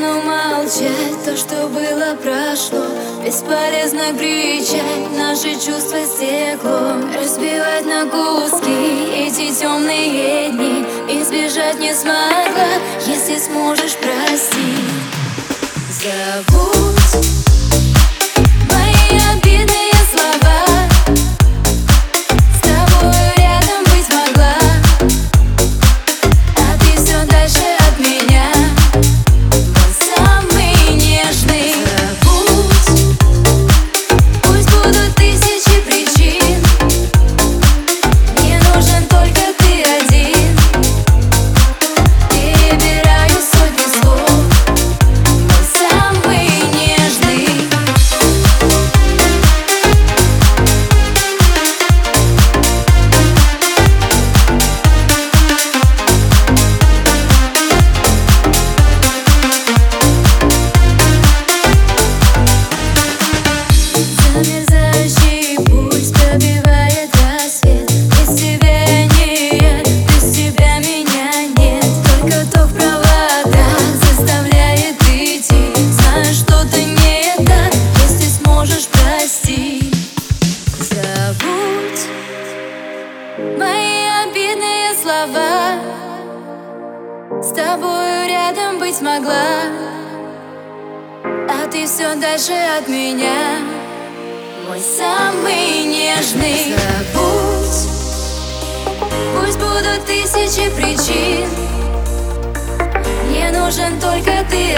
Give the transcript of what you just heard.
стану молчать. То, что было, прошло. Бесполезно кричать. Наши чувства стекло Разбивать на куски Эти темные дни. Избежать не смогла. Если сможешь простить Забудь С тобою рядом быть могла А ты все дальше от меня. Мой самый нежный Забудь Пусть будут тысячи причин. Мне нужен только ты